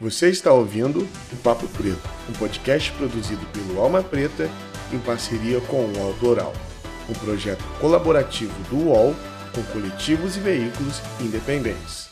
Você está ouvindo o Papo Preto, um podcast produzido pelo Alma Preta em parceria com o UOL Doral, um projeto colaborativo do UOL com coletivos e veículos independentes.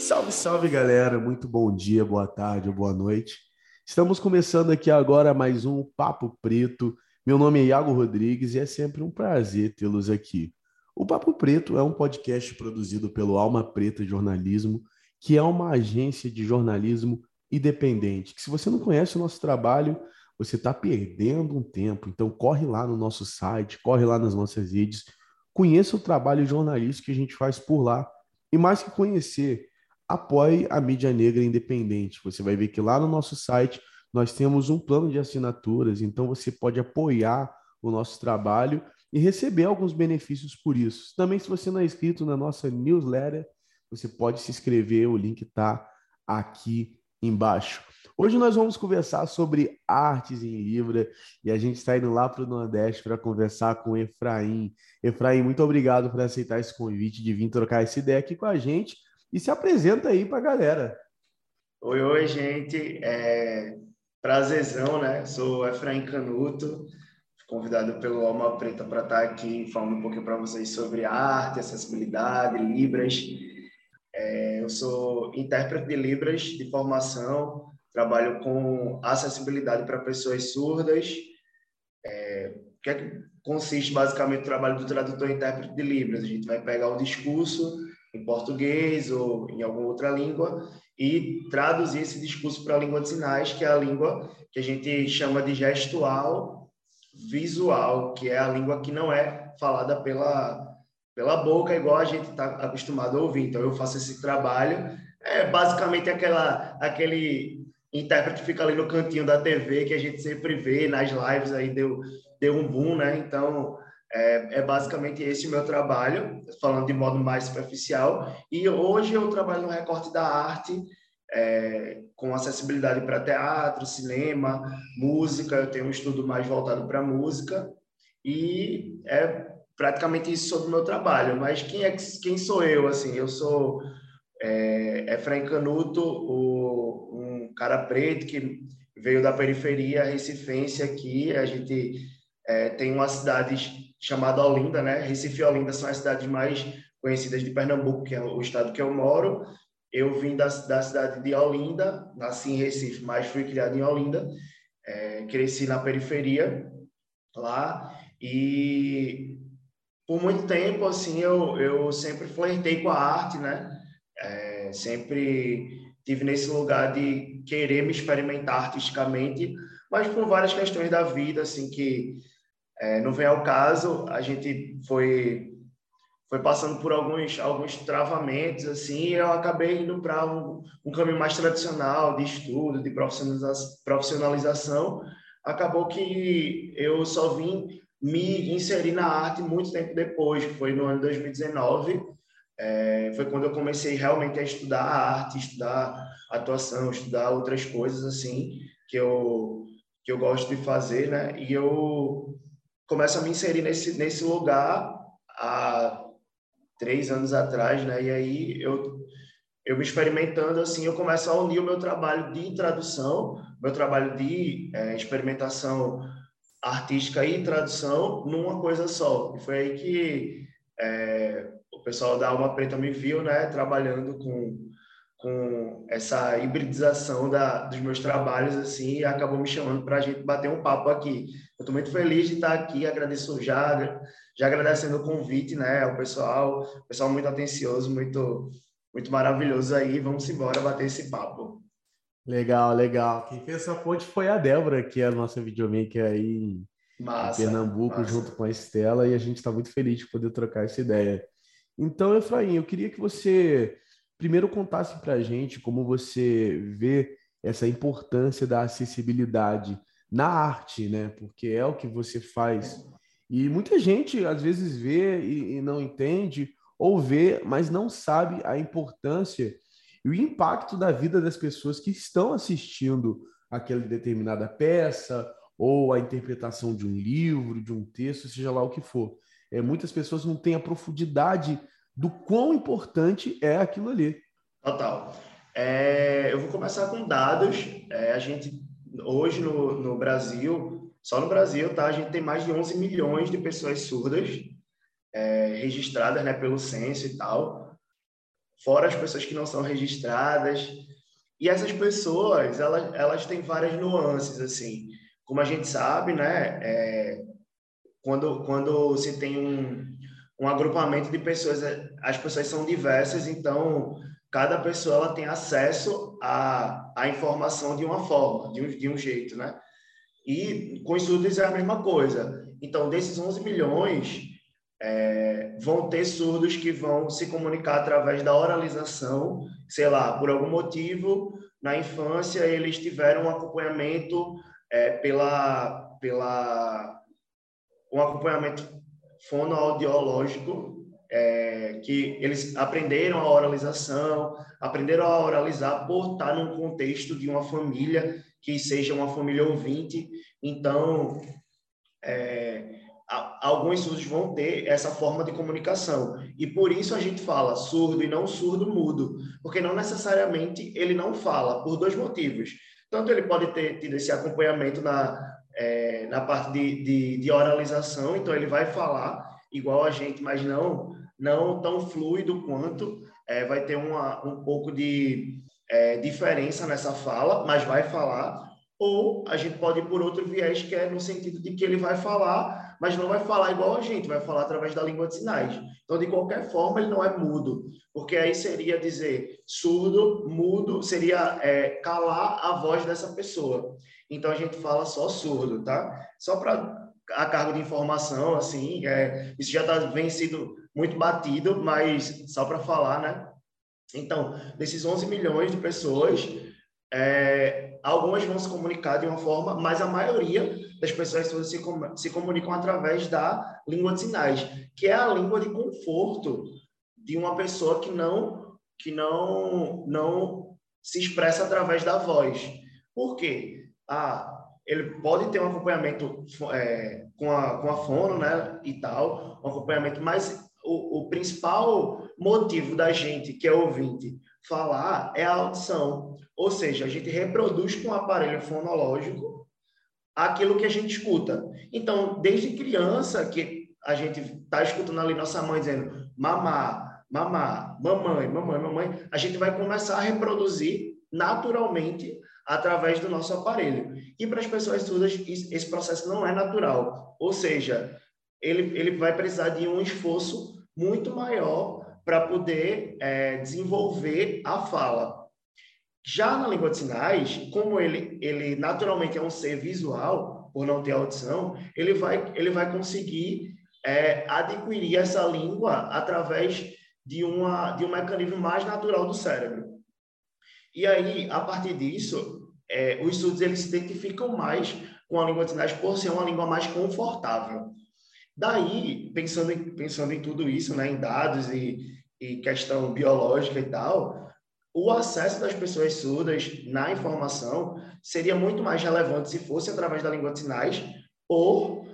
Salve, salve galera! Muito bom dia, boa tarde boa noite. Estamos começando aqui agora mais um Papo Preto. Meu nome é Iago Rodrigues e é sempre um prazer tê-los aqui. O Papo Preto é um podcast produzido pelo Alma Preta Jornalismo, que é uma agência de jornalismo independente. Que se você não conhece o nosso trabalho, você está perdendo um tempo. Então corre lá no nosso site, corre lá nas nossas redes, conheça o trabalho jornalístico que a gente faz por lá. E mais que conhecer, apoie a mídia negra independente. Você vai ver que lá no nosso site nós temos um plano de assinaturas, então você pode apoiar o nosso trabalho e receber alguns benefícios por isso. Também, se você não é inscrito na nossa newsletter, você pode se inscrever, o link está aqui embaixo. Hoje nós vamos conversar sobre artes em Libra e a gente está indo lá para o Nordeste para conversar com Efraim. Efraim, muito obrigado por aceitar esse convite de vir trocar essa ideia aqui com a gente e se apresenta aí para a galera. Oi, oi, gente. É... Prazerzão, né? Sou Efraim Canuto, convidado pelo Alma Preta para estar aqui falando um pouquinho para vocês sobre arte, acessibilidade, Libras. É... Eu sou intérprete de Libras de formação, trabalho com acessibilidade para pessoas surdas. É... O que é que consiste basicamente o trabalho do tradutor e intérprete de Libras? A gente vai pegar o discurso em português ou em alguma outra língua e traduzir esse discurso para a língua de sinais, que é a língua que a gente chama de gestual visual, que é a língua que não é falada pela, pela boca, igual a gente está acostumado a ouvir. Então, eu faço esse trabalho. É basicamente aquela, aquele intérprete fica ali no cantinho da TV que a gente sempre vê nas lives aí, deu, deu um boom, né? Então, é, é, basicamente esse o meu trabalho, falando de modo mais superficial. E hoje eu trabalho no recorte da arte, é, com acessibilidade para teatro, cinema, música. Eu tenho um estudo mais voltado para música. E é praticamente isso sobre o meu trabalho. Mas quem, é, quem sou eu? assim Eu sou é, Efraim Canuto, o, um cara preto que veio da periferia recifense aqui. A gente é, tem uma cidade chamada Olinda, né? Recife e Olinda são as cidades mais conhecidas de Pernambuco, que é o estado que eu moro. Eu vim da, da cidade de Olinda, nasci em Recife, mas fui criado em Olinda. É, cresci na periferia lá e por muito tempo assim eu, eu sempre flertei com a arte, né? É, sempre tive nesse lugar de querer me experimentar artisticamente, mas por várias questões da vida assim que é, não vem ao caso, a gente foi foi passando por alguns alguns travamentos assim, e eu acabei indo para um, um, caminho mais tradicional de estudo, de profissionalização. Acabou que eu só vim me inserir na arte muito tempo depois, foi no ano 2019. É, foi quando eu comecei realmente a estudar arte, estudar atuação, estudar outras coisas assim que eu que eu gosto de fazer, né? E eu começo a me inserir nesse, nesse lugar há três anos atrás, né? E aí eu, eu me experimentando assim, eu começo a unir o meu trabalho de tradução, meu trabalho de é, experimentação artística e tradução numa coisa só. E foi aí que é, o pessoal da Alma Preta me viu, né? Trabalhando com com essa hibridização da, dos meus trabalhos assim e acabou me chamando para a gente bater um papo aqui. Eu estou muito feliz de estar aqui, agradeço já, já agradecendo o convite, né, o pessoal, pessoal muito atencioso, muito muito maravilhoso aí. Vamos embora bater esse papo. Legal, legal. Quem fez essa ponte foi a Débora, que é a nossa videomaker aí massa, em Pernambuco, massa. junto com a Estela, e a gente está muito feliz de poder trocar essa ideia. Então, Efraim, eu queria que você primeiro contasse para a gente como você vê essa importância da acessibilidade na arte, né? Porque é o que você faz. E muita gente às vezes vê e, e não entende, ou vê, mas não sabe a importância e o impacto da vida das pessoas que estão assistindo aquela determinada peça ou a interpretação de um livro, de um texto, seja lá o que for. É, muitas pessoas não têm a profundidade do quão importante é aquilo ali. Total. É, eu vou começar com dados. É, a gente, hoje no, no Brasil, só no Brasil, tá, a gente tem mais de 11 milhões de pessoas surdas é, registradas né, pelo censo e tal, fora as pessoas que não são registradas. E essas pessoas, elas, elas têm várias nuances, assim. Como a gente sabe, né, é, quando, quando se tem um, um agrupamento de pessoas, as pessoas são diversas, então cada pessoa ela tem acesso à, à informação de uma forma, de um, de um jeito, né? E com estudos é a mesma coisa. Então, desses 11 milhões, é, vão ter surdos que vão se comunicar através da oralização, sei lá, por algum motivo, na infância eles tiveram um acompanhamento é, pela, pela um acompanhamento fonoaudiológico, é, que eles aprenderam a oralização, aprenderam a oralizar por estar num contexto de uma família que seja uma família ouvinte. Então, é, alguns surdos vão ter essa forma de comunicação. E por isso a gente fala surdo e não surdo mudo, porque não necessariamente ele não fala, por dois motivos. Tanto ele pode ter tido esse acompanhamento na, é, na parte de, de, de, oralização, então ele vai falar igual a gente, mas não, não tão fluido quanto, é, vai ter uma, um pouco de é, diferença nessa fala, mas vai falar. Ou a gente pode ir por outro viés, que é no sentido de que ele vai falar mas não vai falar igual a gente, vai falar através da língua de sinais. Então, de qualquer forma, ele não é mudo, porque aí seria dizer surdo, mudo, seria é, calar a voz dessa pessoa. Então, a gente fala só surdo, tá? Só para a cargo de informação, assim, é, isso já tá, vem sido muito batido, mas só para falar, né? Então, desses 11 milhões de pessoas, é, algumas vão se comunicar de uma forma, mas a maioria das pessoas se, se comunicam através da língua de sinais, que é a língua de conforto de uma pessoa que não que não não se expressa através da voz. Por quê? Ah, ele pode ter um acompanhamento é, com, a, com a fono, né, e tal, um acompanhamento, mas o, o principal motivo da gente, que é ouvinte, falar é a audição. Ou seja, a gente reproduz com o aparelho fonológico aquilo que a gente escuta. Então, desde criança, que a gente está escutando ali nossa mãe dizendo mamá, mamá, mamãe, mamãe, mamãe, a gente vai começar a reproduzir naturalmente através do nosso aparelho. E para as pessoas surdas, esse processo não é natural. Ou seja, ele, ele vai precisar de um esforço muito maior para poder é, desenvolver a fala. Já na língua de sinais, como ele, ele naturalmente é um ser visual, por não ter audição, ele vai, ele vai conseguir é, adquirir essa língua através de, uma, de um mecanismo mais natural do cérebro. E aí, a partir disso, é, os estudos eles se identificam mais com a língua de sinais por ser uma língua mais confortável. Daí, pensando em, pensando em tudo isso, né, em dados e, e questão biológica e tal, o acesso das pessoas surdas na informação seria muito mais relevante se fosse através da língua de sinais ou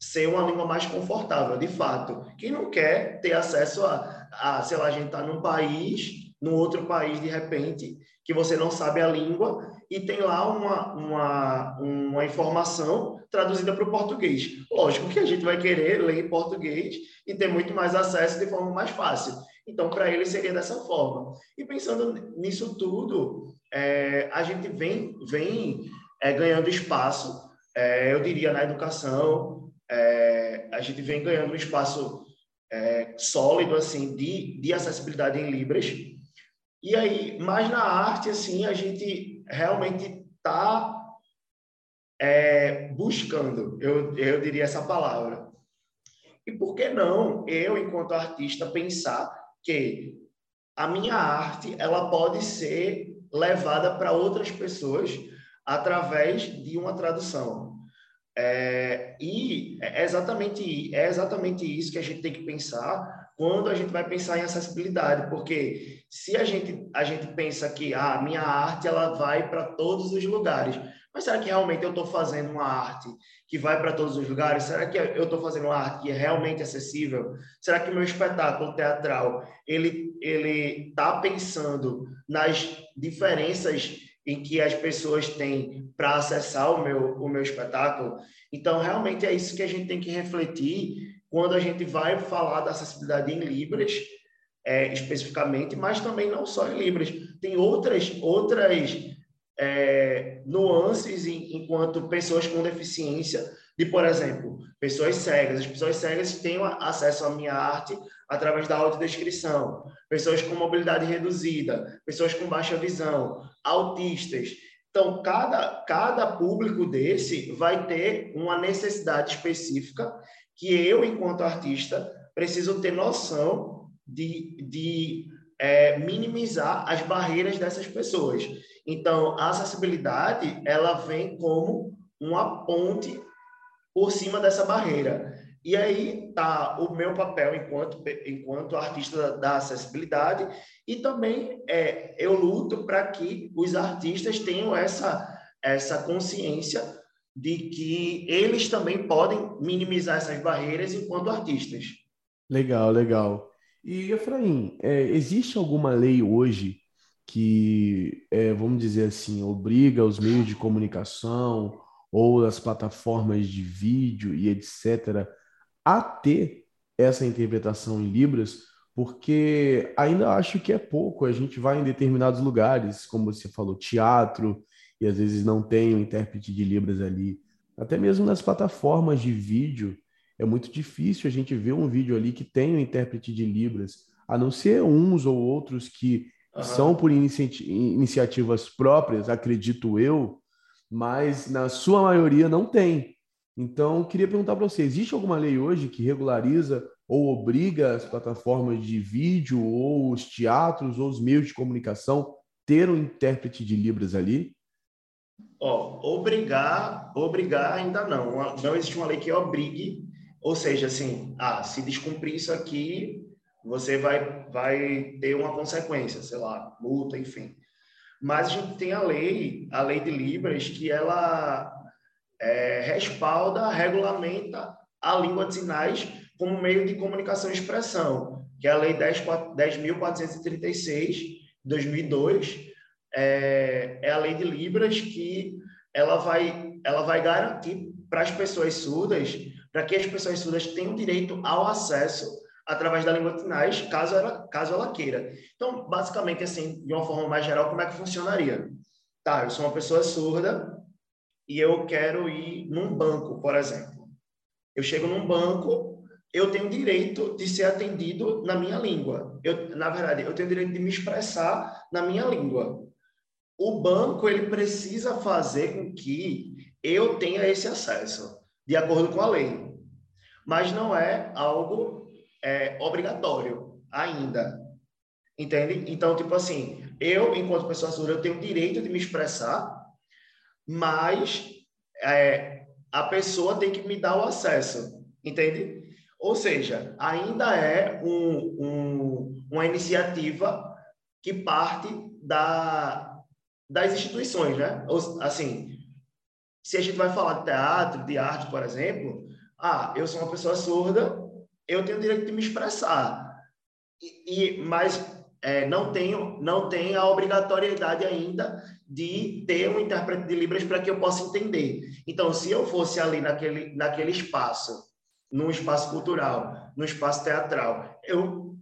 ser uma língua mais confortável, de fato. Quem não quer ter acesso a, a sei lá, a gente está num país, num outro país de repente, que você não sabe a língua e tem lá uma, uma, uma informação traduzida para o português. Lógico que a gente vai querer ler em português e ter muito mais acesso de forma mais fácil. Então, para ele seria dessa forma. E pensando nisso tudo, é, a gente vem, vem é, ganhando espaço, é, eu diria, na educação, é, a gente vem ganhando um espaço é, sólido, assim, de, de acessibilidade em Libras. E aí, mais na arte, assim, a gente realmente está é, buscando, eu, eu diria essa palavra. E por que não eu, enquanto artista, pensar que a minha arte ela pode ser levada para outras pessoas através de uma tradução. É, e é exatamente, é exatamente isso que a gente tem que pensar quando a gente vai pensar em acessibilidade, porque se a gente, a gente pensa que ah, a minha arte ela vai para todos os lugares, mas será que realmente eu estou fazendo uma arte que vai para todos os lugares? Será que eu estou fazendo uma arte que é realmente acessível? Será que o meu espetáculo teatral ele ele está pensando nas diferenças em que as pessoas têm para acessar o meu o meu espetáculo? Então realmente é isso que a gente tem que refletir quando a gente vai falar da acessibilidade em libras é, especificamente, mas também não só em libras. Tem outras outras é, nuances em, enquanto pessoas com deficiência, de, por exemplo, pessoas cegas. As pessoas cegas têm acesso à minha arte através da audiodescrição. Pessoas com mobilidade reduzida, pessoas com baixa visão, autistas. Então, cada, cada público desse vai ter uma necessidade específica que eu, enquanto artista, preciso ter noção de, de é, minimizar as barreiras dessas pessoas. Então, a acessibilidade, ela vem como uma ponte por cima dessa barreira. E aí tá o meu papel enquanto enquanto artista da acessibilidade e também é, eu luto para que os artistas tenham essa essa consciência de que eles também podem minimizar essas barreiras enquanto artistas. Legal, legal. E Efraim, é, existe alguma lei hoje que, é, vamos dizer assim, obriga os meios de comunicação ou as plataformas de vídeo e etc. a ter essa interpretação em Libras, porque ainda acho que é pouco. A gente vai em determinados lugares, como você falou, teatro, e às vezes não tem o um intérprete de Libras ali. Até mesmo nas plataformas de vídeo, é muito difícil a gente ver um vídeo ali que tem um intérprete de Libras, a não ser uns ou outros que uhum. são por inici iniciativas próprias, acredito eu, mas na sua maioria não tem. Então, queria perguntar para você: existe alguma lei hoje que regulariza ou obriga as plataformas de vídeo, ou os teatros, ou os meios de comunicação ter um intérprete de Libras ali? Ó, obrigar, obrigar ainda não. Não existe uma lei que obrigue, ou seja, assim, ah, se descumprir isso aqui, você vai, vai ter uma consequência, sei lá, multa, enfim. Mas a gente tem a lei, a lei de Libras, que ela é, respalda, regulamenta a língua de sinais como meio de comunicação e expressão, que é a Lei 10.436, de 2002, é, é a lei de Libras que ela vai, ela vai garantir para as pessoas surdas, para que as pessoas surdas tenham direito ao acesso através da língua de sinais, caso ela, caso ela queira. Então, basicamente, assim, de uma forma mais geral, como é que funcionaria? Tá, eu sou uma pessoa surda e eu quero ir num banco, por exemplo. Eu chego num banco, eu tenho direito de ser atendido na minha língua. Eu, na verdade, eu tenho direito de me expressar na minha língua. O banco ele precisa fazer com que eu tenha esse acesso, de acordo com a lei. Mas não é algo é, obrigatório ainda. Entende? Então, tipo assim, eu, enquanto pessoa surda, eu tenho o direito de me expressar, mas é, a pessoa tem que me dar o acesso. Entende? Ou seja, ainda é um, um, uma iniciativa que parte da, das instituições, né? Assim, se a gente vai falar de teatro, de arte, por exemplo, ah, eu sou uma pessoa surda, eu tenho o direito de me expressar. E, e mas é, não tenho não tem a obrigatoriedade ainda de ter um intérprete de libras para que eu possa entender. Então, se eu fosse ali naquele naquele espaço, num espaço cultural, no espaço teatral, eu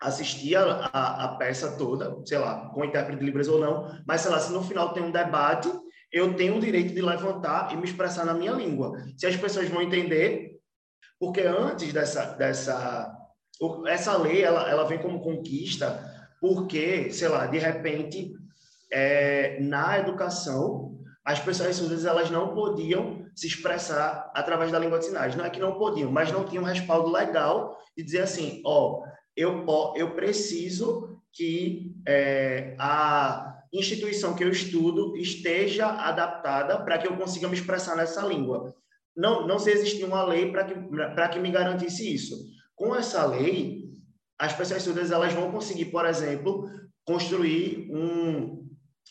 assistia a, a, peça toda, sei lá, com intérprete de libras ou não, mas sei lá, se no final tem um debate, eu tenho o direito de levantar e me expressar na minha língua. Se as pessoas vão entender, porque antes dessa, dessa essa lei, ela, ela vem como conquista porque, sei lá, de repente, é, na educação, as pessoas surdas elas não podiam se expressar através da língua de sinais. Não é que não podiam, mas não tinham respaldo legal de dizer assim, ó, eu, eu preciso que é, a instituição que eu estudo esteja adaptada para que eu consiga me expressar nessa língua não, não se existia uma lei para que, que me garantisse isso. Com essa lei, as pessoas surdas elas vão conseguir, por exemplo, construir um,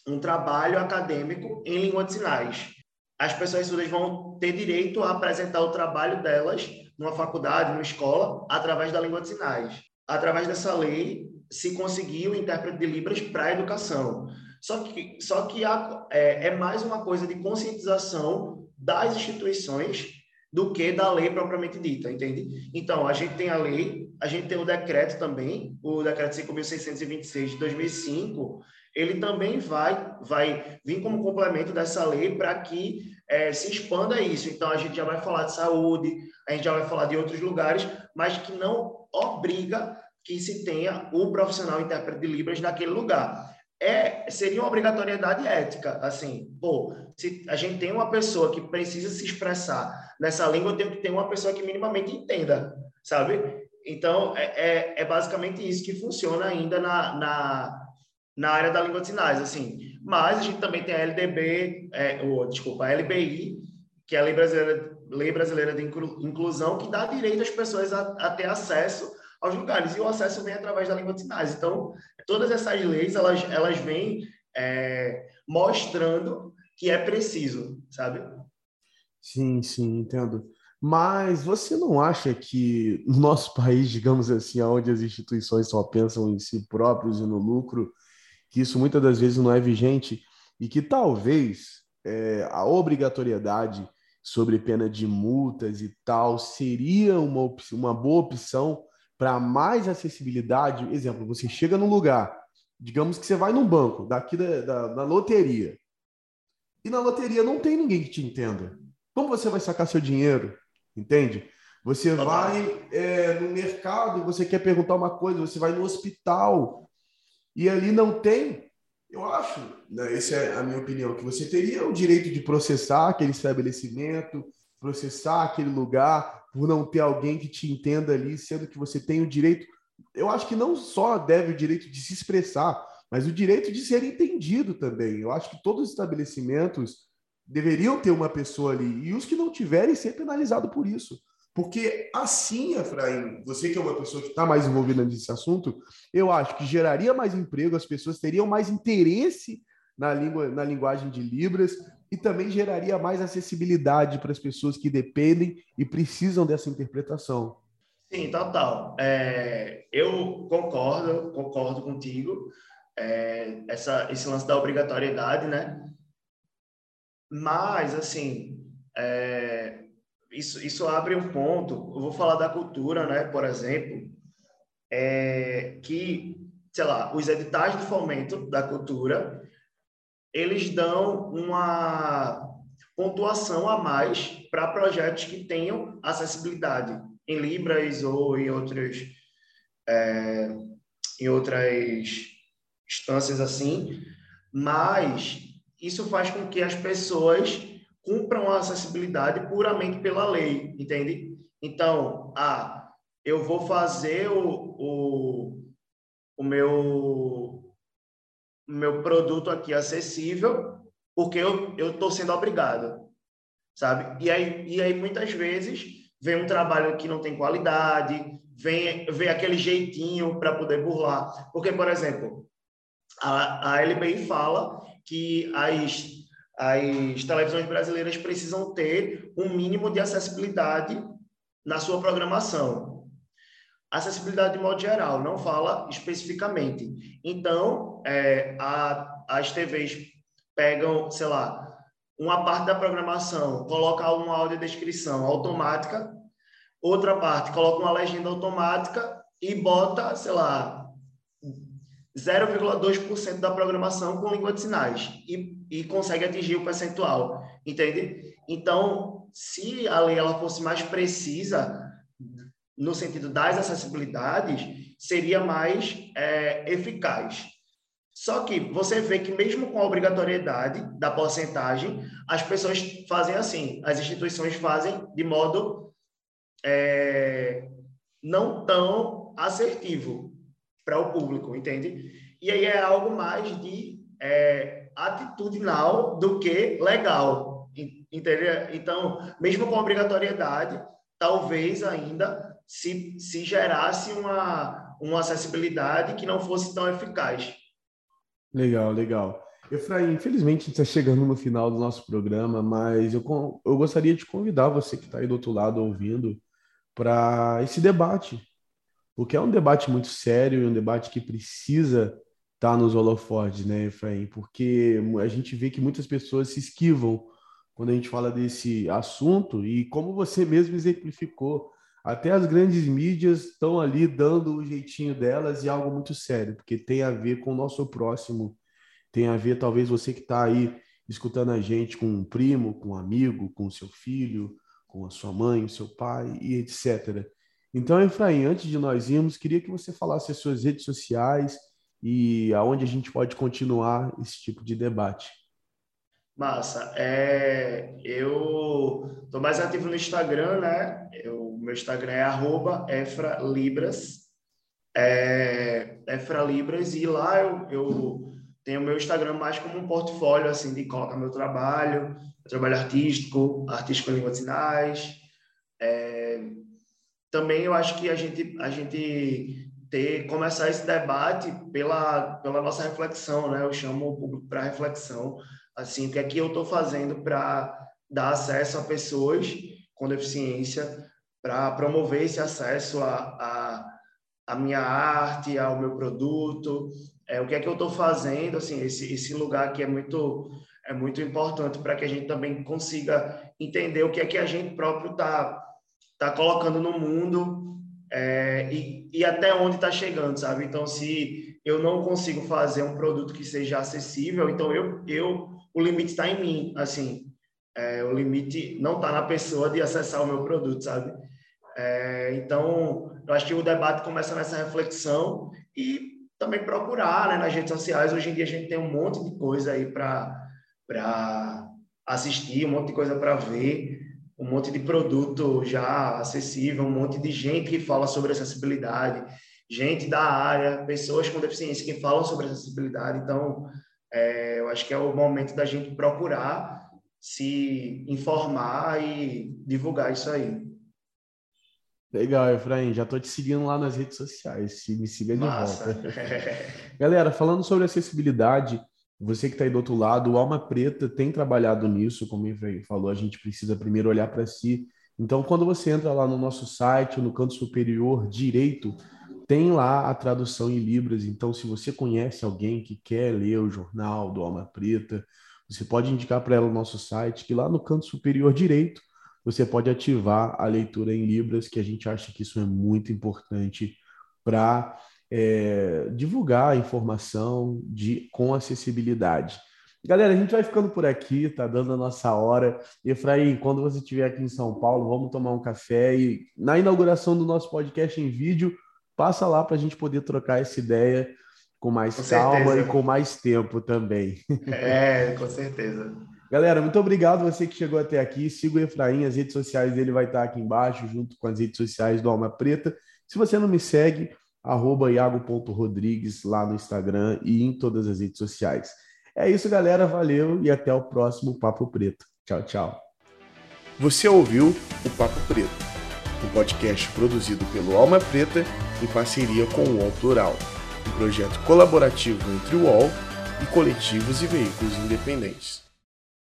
um trabalho acadêmico em língua de sinais. as pessoas surdas vão ter direito a apresentar o trabalho delas numa faculdade, numa escola, através da língua de sinais. Através dessa lei, se conseguiu o intérprete de Libras para a educação. Só que, só que há, é, é mais uma coisa de conscientização das instituições do que da lei propriamente dita, entende? Então, a gente tem a lei, a gente tem o decreto também, o decreto 5.626 de 2005, ele também vai, vai vir como complemento dessa lei para que é, se expanda isso. Então, a gente já vai falar de saúde, a gente já vai falar de outros lugares, mas que não obriga que se tenha o profissional intérprete de Libras naquele lugar. É, seria uma obrigatoriedade ética, assim, pô, se a gente tem uma pessoa que precisa se expressar nessa língua, eu tenho que ter uma pessoa que minimamente entenda, sabe? Então, é, é, é basicamente isso que funciona ainda na, na, na área da língua de sinais, assim. Mas a gente também tem a LDB, é, desculpa, a LBI, que é a Lei Brasileira, Lei Brasileira de Inclusão, que dá direito às pessoas a, a ter acesso aos lugares. E o acesso vem através da língua de sinais. Então, todas essas leis, elas, elas vêm é, mostrando que é preciso, sabe? Sim, sim, entendo. Mas você não acha que no nosso país, digamos assim, onde as instituições só pensam em si próprios e no lucro, que isso muitas das vezes não é vigente e que talvez é, a obrigatoriedade sobre pena de multas e tal seria uma, uma boa opção para mais acessibilidade. Exemplo, você chega num lugar, digamos que você vai num banco, daqui da, da, da loteria, e na loteria não tem ninguém que te entenda. Como você vai sacar seu dinheiro? Entende? Você vai é, no mercado, você quer perguntar uma coisa, você vai no hospital, e ali não tem, eu acho, né, essa é a minha opinião, que você teria o direito de processar aquele estabelecimento, processar aquele lugar, por não ter alguém que te entenda ali, sendo que você tem o direito. Eu acho que não só deve o direito de se expressar, mas o direito de ser entendido também. Eu acho que todos os estabelecimentos deveriam ter uma pessoa ali, e os que não tiverem ser penalizados por isso. Porque assim, Efraim, você que é uma pessoa que está mais envolvida nesse assunto, eu acho que geraria mais emprego, as pessoas teriam mais interesse na, língua, na linguagem de Libras e também geraria mais acessibilidade para as pessoas que dependem e precisam dessa interpretação. Sim, total. É, eu concordo, concordo contigo. É, essa, esse lance da obrigatoriedade, né? Mas, assim, é, isso, isso abre um ponto. Eu vou falar da cultura, né? Por exemplo, é, que, sei lá, os editais de fomento da cultura, eles dão uma pontuação a mais para projetos que tenham acessibilidade em Libras ou em outras, é, em outras instâncias assim, mas isso faz com que as pessoas cumpram a acessibilidade puramente pela lei, entende? Então, ah, eu vou fazer o, o, o meu, meu produto aqui acessível porque eu estou sendo obrigado, sabe? E aí, e aí, muitas vezes, vem um trabalho que não tem qualidade, vem, vem aquele jeitinho para poder burlar. Porque, por exemplo, a, a LBI fala que as as televisões brasileiras precisam ter um mínimo de acessibilidade na sua programação. Acessibilidade de modo geral, não fala especificamente. Então, é, a, as TVs pegam, sei lá, uma parte da programação, coloca uma audiodescrição automática, outra parte coloca uma legenda automática e bota, sei lá, 0,2% da programação com língua de sinais e, e consegue atingir o percentual, entende? Então, se a lei ela fosse mais precisa no sentido das acessibilidades, seria mais é, eficaz. Só que você vê que mesmo com a obrigatoriedade da porcentagem, as pessoas fazem assim, as instituições fazem de modo é, não tão assertivo para o público, entende? E aí é algo mais de é, atitudinal do que legal, entendeu? Então, mesmo com obrigatoriedade, talvez ainda se, se gerasse uma, uma acessibilidade que não fosse tão eficaz. Legal, legal. Efraim, infelizmente está chegando no final do nosso programa, mas eu, eu gostaria de convidar você que está aí do outro lado ouvindo para esse debate, porque é um debate muito sério e um debate que precisa estar tá nos holofotes, né, Efraim? Porque a gente vê que muitas pessoas se esquivam quando a gente fala desse assunto e como você mesmo exemplificou, até as grandes mídias estão ali dando o jeitinho delas e algo muito sério, porque tem a ver com o nosso próximo, tem a ver talvez você que está aí escutando a gente com um primo, com um amigo, com o seu filho, com a sua mãe, o seu pai e etc. Então, Efraim, antes de nós irmos, queria que você falasse as suas redes sociais e aonde a gente pode continuar esse tipo de debate. Massa. É, eu estou mais ativo no Instagram, né? O meu Instagram é efralibras. É, efralibras. E lá eu, eu tenho o meu Instagram mais como um portfólio, assim, de colocar meu trabalho, trabalho artístico, artístico em línguas sinais. É, também eu acho que a gente, a gente ter, começar esse debate pela, pela nossa reflexão, né? Eu chamo o público para reflexão Assim, o que é que eu estou fazendo para dar acesso a pessoas com deficiência, para promover esse acesso a, a, a, minha arte, ao meu produto, é, o que é que eu estou fazendo, assim, esse, esse lugar aqui é muito, é muito importante para que a gente também consiga entender o que é que a gente próprio está tá colocando no mundo é, e, e até onde está chegando, sabe? Então, se eu não consigo fazer um produto que seja acessível, então eu, eu o limite está em mim, assim, é, o limite não está na pessoa de acessar o meu produto, sabe? É, então, eu acho que o debate começa nessa reflexão e também procurar né, nas redes sociais. Hoje em dia a gente tem um monte de coisa aí para assistir, um monte de coisa para ver, um monte de produto já acessível, um monte de gente que fala sobre acessibilidade, gente da área, pessoas com deficiência que falam sobre acessibilidade. Então, é, eu acho que é o momento da gente procurar se informar e divulgar isso aí. Legal, Efraim. Já estou te seguindo lá nas redes sociais. Se me siga de Massa. volta. Galera, falando sobre acessibilidade, você que está aí do outro lado, o Alma Preta tem trabalhado nisso, como Efraim falou, a gente precisa primeiro olhar para si. Então, quando você entra lá no nosso site, no canto superior direito, tem lá a tradução em Libras, então se você conhece alguém que quer ler o jornal do Alma Preta, você pode indicar para ela o nosso site, que lá no canto superior direito você pode ativar a leitura em Libras, que a gente acha que isso é muito importante para é, divulgar a informação de, com acessibilidade. Galera, a gente vai ficando por aqui, tá dando a nossa hora. Efraim, quando você estiver aqui em São Paulo, vamos tomar um café e na inauguração do nosso podcast em vídeo, passa lá para a gente poder trocar essa ideia com mais com calma certeza. e com mais tempo também. É, com certeza. Galera, muito obrigado você que chegou até aqui. Siga o Efraim, as redes sociais dele vai estar aqui embaixo, junto com as redes sociais do Alma Preta. Se você não me segue, arroba iago.rodrigues lá no Instagram e em todas as redes sociais. É isso, galera. Valeu e até o próximo Papo Preto. Tchau, tchau. Você ouviu o Papo Preto um podcast produzido pelo Alma Preta em parceria com o UOL Plural, um projeto colaborativo entre o UOL e coletivos e veículos independentes.